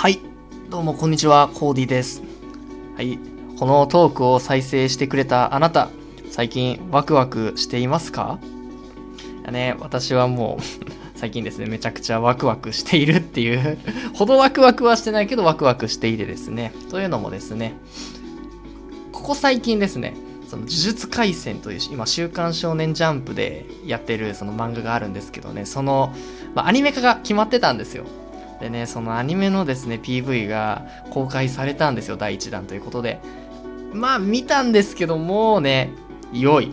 はい。どうも、こんにちは。コーディです。はい。このトークを再生してくれたあなた、最近ワクワクしていますか？ね、私はもう、最近ですね、めちゃくちゃワクワクしているっていう、ほどワクワクはしてないけどワクワクしていてですね。というのもですね、ここ最近ですね、その呪術廻戦という今週刊少年ジャンプでやってるその漫画があるんですけどねその、まあ、アニメ化が決まってたんですよでねそのアニメのですね PV が公開されたんですよ第1弾ということで。まあ見たんですけどもうね良い。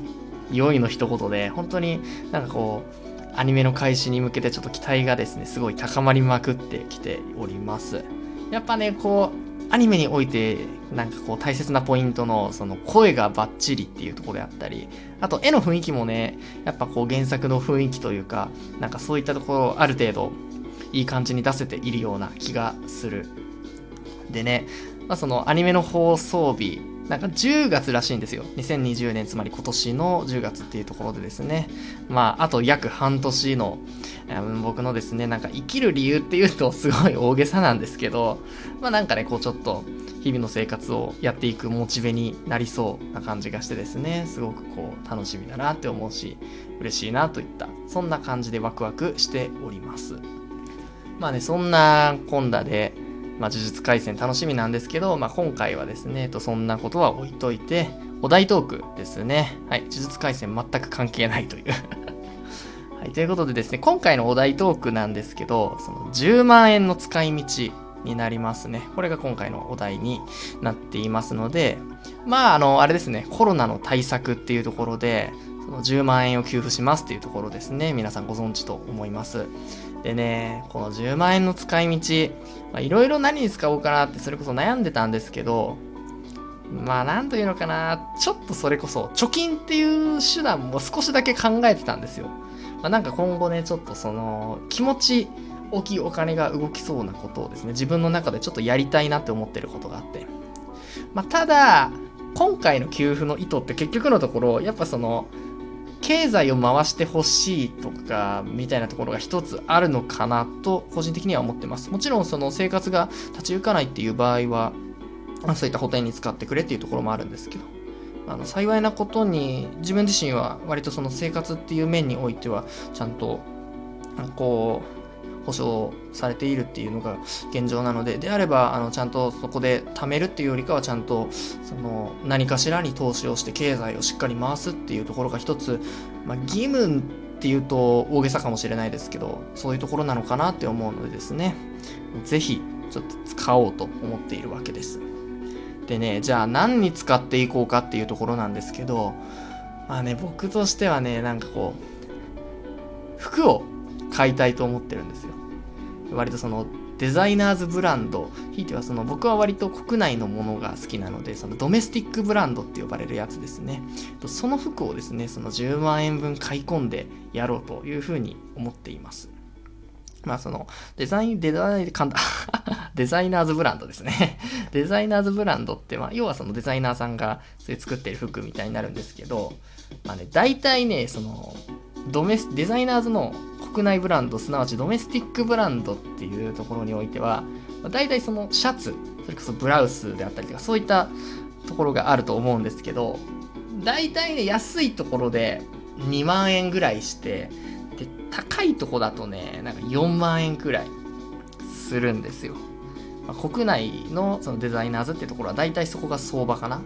良いの一言で。本当になんかこうアニメの開始に向けてちょっと期待がですねすごい高まりまくってきております。やっぱねこうアニメにおいてなんかこう大切なポイントのその声がバッチリっていうとこであったりあと絵の雰囲気もねやっぱこう原作の雰囲気というかなんかそういったところある程度いい感じに出せているような気がするでね、まあ、そのアニメの放送日なんか10月らしいんですよ。2020年、つまり今年の10月っていうところでですね。まあ、あと約半年の、僕のですね、なんか生きる理由っていうとすごい大げさなんですけど、まあなんかね、こうちょっと日々の生活をやっていくモチベになりそうな感じがしてですね、すごくこう楽しみだなって思うし、嬉しいなといった、そんな感じでワクワクしております。まあね、そんなこんだで、まあ、呪術廻戦楽しみなんですけど、まあ、今回はですね、えっとそんなことは置いといて、お題トークですね。はい、呪術廻戦全く関係ないという はい、ということでですね、今回のお題トークなんですけど、その10万円の使い道になりますね。これが今回のお題になっていますので、まあ、あの、あれですね、コロナの対策っていうところで、その10万円を給付しますっていうところですね。皆さんご存知と思います。でね、この10万円の使い道、いろいろ何に使おうかなってそれこそ悩んでたんですけど、まあなんというのかな、ちょっとそれこそ貯金っていう手段も少しだけ考えてたんですよ。まあ、なんか今後ね、ちょっとその気持ち大きいお金が動きそうなことをですね、自分の中でちょっとやりたいなって思ってることがあって。まあただ、今回の給付の意図って結局のところ、やっぱその、経済を回してほしいとか、みたいなところが一つあるのかなと、個人的には思ってます。もちろん、その生活が立ち行かないっていう場合は、そういった補填に使ってくれっていうところもあるんですけど、あの幸いなことに、自分自身は割とその生活っていう面においては、ちゃんと、こう、保証されているっていうのが現状なので、であれば、あの、ちゃんとそこで貯めるっていうよりかは、ちゃんと、その、何かしらに投資をして経済をしっかり回すっていうところが一つ、まあ、義務っていうと大げさかもしれないですけど、そういうところなのかなって思うのでですね、ぜひ、ちょっと使おうと思っているわけです。でね、じゃあ何に使っていこうかっていうところなんですけど、まあね、僕としてはね、なんかこう、服を買いたいと思ってるんですよ。割とそのデザイナーズブランド、ひいてはその僕は割と国内のものが好きなので、そのドメスティックブランドって呼ばれるやつですね。その服をですね、その10万円分買い込んでやろうというふうに思っています。まあそのデザイン、デザイン、簡単 デザイナーズブランドですね。デザイナーズブランドって、まあ要はそのデザイナーさんがそういう作ってる服みたいになるんですけど、まあね、大体ね、そのドメス、デザイナーズの国内ブランド、すなわちドメスティックブランドっていうところにおいては、大体そのシャツ、それこそブラウスであったりとか、そういったところがあると思うんですけど、大体ね、安いところで2万円ぐらいして、で、高いとこだとね、なんか4万円くらいするんですよ。まあ、国内のそのデザイナーズっていうところは大体そこが相場かな。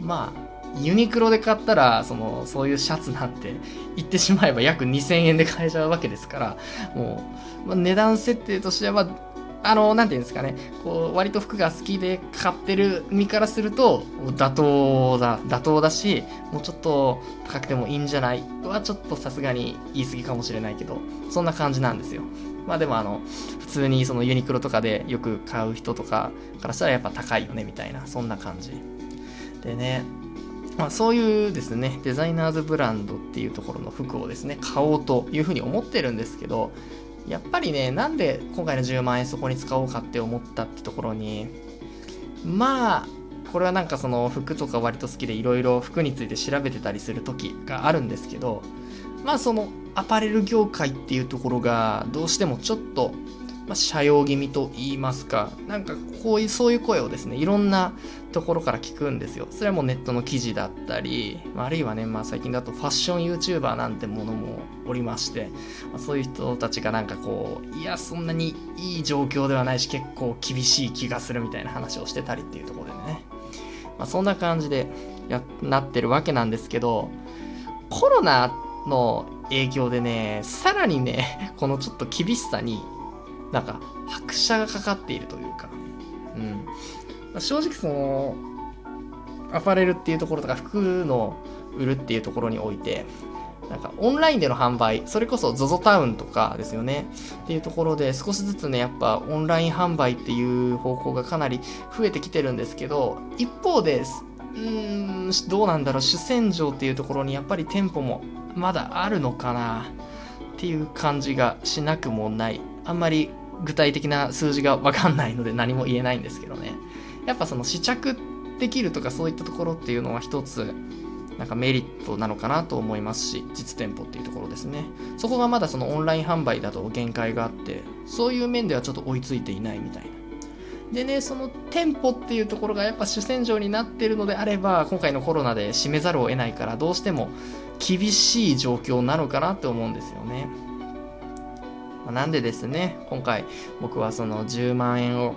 まあ、ユニクロで買ったら、その、そういうシャツなんて言ってしまえば約2000円で買えちゃうわけですから、もう、まあ、値段設定としては、あ、あの、なんていうんですかね、こう、割と服が好きで買ってる身からすると、妥当だ、妥当だし、もうちょっと高くてもいいんじゃないはちょっとさすがに言い過ぎかもしれないけど、そんな感じなんですよ。まあでもあの、普通にそのユニクロとかでよく買う人とかからしたらやっぱ高いよね、みたいな、そんな感じ。でね、まあ、そういうですね、デザイナーズブランドっていうところの服をですね、買おうというふうに思ってるんですけど、やっぱりね、なんで今回の10万円そこに使おうかって思ったってところに、まあ、これはなんかその服とか割と好きでいろいろ服について調べてたりする時があるんですけど、まあそのアパレル業界っていうところがどうしてもちょっとまあ、社用気味と言いますか、なんかこういう、そういう声をですね、いろんなところから聞くんですよ。それはもうネットの記事だったり、あるいはね、まあ最近だとファッション YouTuber なんてものもおりまして、まあ、そういう人たちがなんかこう、いや、そんなにいい状況ではないし、結構厳しい気がするみたいな話をしてたりっていうところでね。まあそんな感じでや、なってるわけなんですけど、コロナの影響でね、さらにね、このちょっと厳しさになんか拍車がかかっているというか、うん。まあ、正直その、アパレルっていうところとか服の売るっていうところにおいて、なんかオンラインでの販売、それこそ ZOZO タウンとかですよね。っていうところで少しずつね、やっぱオンライン販売っていう方法がかなり増えてきてるんですけど、一方で、うん、どうなんだろう、主戦場っていうところにやっぱり店舗もまだあるのかなっていう感じがしなくもない。あんまり具体的な数字がわかんないので何も言えないんですけどね。やっぱその試着できるとかそういったところっていうのは一つなんかメリットなのかなと思いますし、実店舗っていうところですね。そこがまだそのオンライン販売だと限界があって、そういう面ではちょっと追いついていないみたいな。でね、その店舗っていうところがやっぱ主戦場になってるのであれば、今回のコロナで閉めざるを得ないから、どうしても厳しい状況なのかなって思うんですよね。まあ、なんでですね、今回僕はその10万円を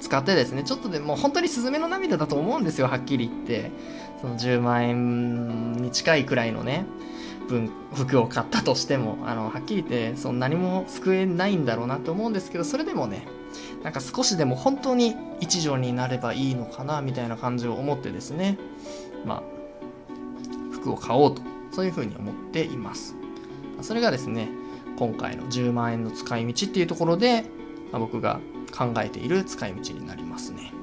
使ってですね、ちょっとでも本当にスズメの涙だと思うんですよ、はっきり言って。その10万円に近いくらいのね、分、服を買ったとしても、あの、はっきり言って、その何も救えないんだろうなと思うんですけど、それでもね、なんか少しでも本当に一助になればいいのかな、みたいな感じを思ってですね、まあ、服を買おうと、そういうふうに思っています。それがですね、今回の10万円の使い道っていうところで、まあ、僕が考えている使い道になりますね。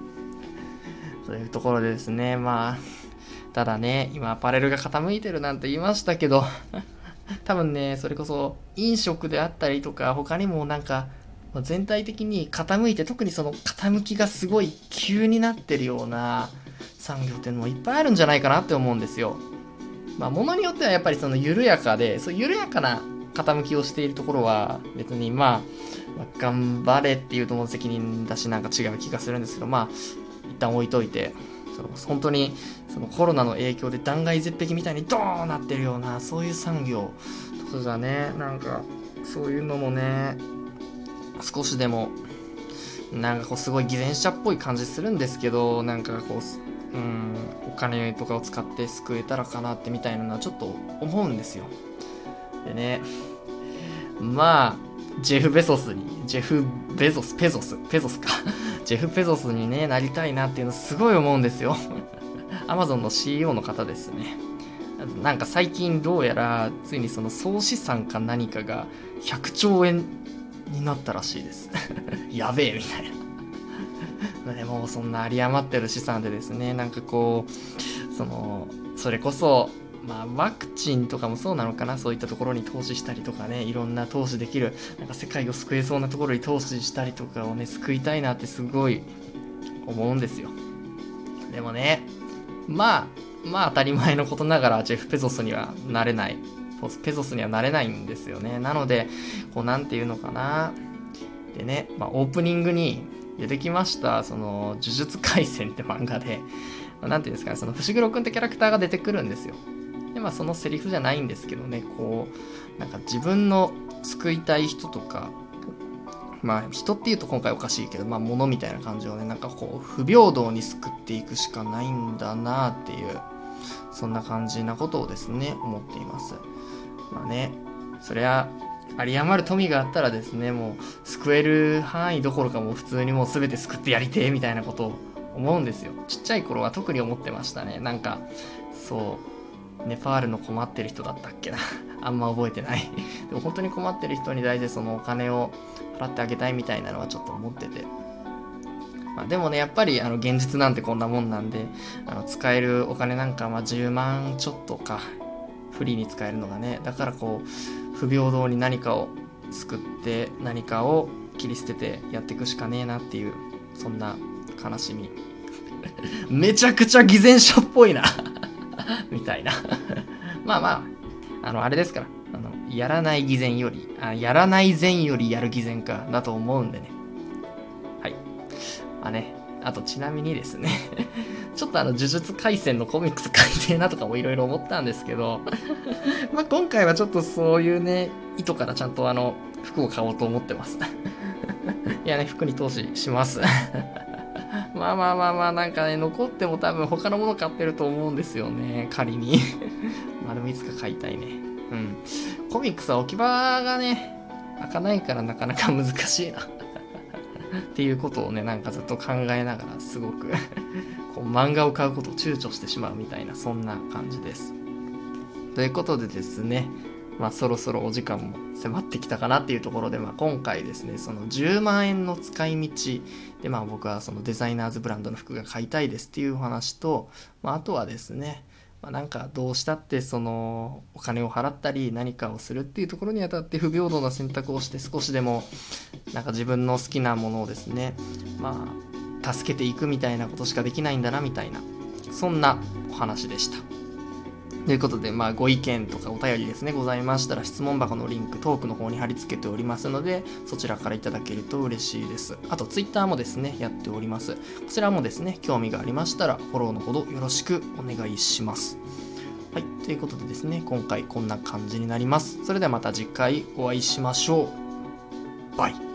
そういうところでですね、まあ、ただね、今アパレルが傾いてるなんて言いましたけど、多分ね、それこそ飲食であったりとか、他にもなんか、全体的に傾いて、特にその傾きがすごい急になってるような産業っていうのもいっぱいあるんじゃないかなって思うんですよ。まあ、ものによってはやっぱりその緩やかで、そう緩やかな傾きをしているところは別にまあ、頑張れっていうとも責任だしなんか違う気がするんですけど、まあ、一旦置いといて、その本当にそのコロナの影響で断崖絶壁みたいにドーンなってるような、そういう産業とかがね、なんか、そういうのもね、少しでも、なんかこうすごい偽善者っぽい感じするんですけど、なんかこう、うん、お金とかを使って救えたらかなってみたいなのはちょっと思うんですよ。でね、まあ、ジェフ・ベソスに、ジェフ・ベゾス、ペゾス、ペゾスか。ジェフ・ペゾスにね、なりたいなっていうのすごい思うんですよ。アマゾンの CEO の方ですね。なんか最近どうやら、ついにその総資産か何かが100兆円になったらしいです。やべえ、みたいな。でもそんな有り余ってる資産でですね、なんかこう、その、それこそまあ、ワクチンとかもそうなのかなそういったところに投資したりとかねいろんな投資できるなんか世界を救えそうなところに投資したりとかをね救いたいなってすごい思うんですよ。でもねまあまあ当たり前のことながらジェフ・ペゾスにはなれない。ペゾスにはなれないんですよね。なのでこうなんていうのかな。でね、まあ、オープニングに出てきましたその呪術廻戦って漫画で。何ていうんですかねその伏黒くんってキャラクターが出てくるんですよ。で、まあそのセリフじゃないんですけどね、こう、なんか自分の救いたい人とか、まあ人っていうと今回おかしいけど、まあ物みたいな感じをね、なんかこう、不平等に救っていくしかないんだなっていう、そんな感じなことをですね、思っています。まあね、そりゃ、有り余る富があったらですね、もう救える範囲どころかもう普通にもう全て救ってやりてえみたいなことを思うんですよ。ちっちゃい頃は特に思ってましたね。なんか、そう、ネパールの困ってる人だったっけな あんま覚えてないでも本当に困ってる人に対してそのお金を払ってあげたいみたいなのはちょっと思ってて。まあ、でもね、やっぱりあの現実なんてこんなもんなんで、あの使えるお金なんかまあ10万ちょっとか、フリーに使えるのがね、だからこう、不平等に何かを作って何かを切り捨ててやっていくしかねえなっていう、そんな悲しみ。めちゃくちゃ偽善者っぽいな みたいな。まあまあ、あの、あれですから、あの、やらない偽善より、あ、やらない善よりやる偽善か、だと思うんでね。はい。まあね、あとちなみにですね。ちょっとあの、呪術廻戦のコミックス書いてなとかもいろいろ思ったんですけど。まあ今回はちょっとそういうね、意図からちゃんとあの、服を買おうと思ってます。いやね、服に投資します。まあまあまあまあ、なんかね、残っても多分他のもの買ってると思うんですよね、仮に まあでもいつか買いたいね。うん。コミックスは置き場がね、開かないからなかなか難しいな っていうことをね、なんかずっと考えながら、すごく こう漫画を買うことを躊躇してしまうみたいな、そんな感じです。ということでですね、まあそろそろお時間も迫ってきたかなっていうところで、まあ今回ですね、その10万円の使い道で、まあ僕はそのデザイナーズブランドの服が買いたいですっていうお話と、まああとはですね、まあ、なんかどうしたってそのお金を払ったり何かをするっていうところにあたって不平等な選択をして少しでもなんか自分の好きなものをですねまあ助けていくみたいなことしかできないんだなみたいなそんなお話でした。ということで、まあ、ご意見とかお便りですね、ございましたら、質問箱のリンク、トークの方に貼り付けておりますので、そちらからいただけると嬉しいです。あと、ツイッターもですね、やっております。こちらもですね、興味がありましたら、フォローのほどよろしくお願いします。はい、ということでですね、今回こんな感じになります。それではまた次回お会いしましょう。バイ。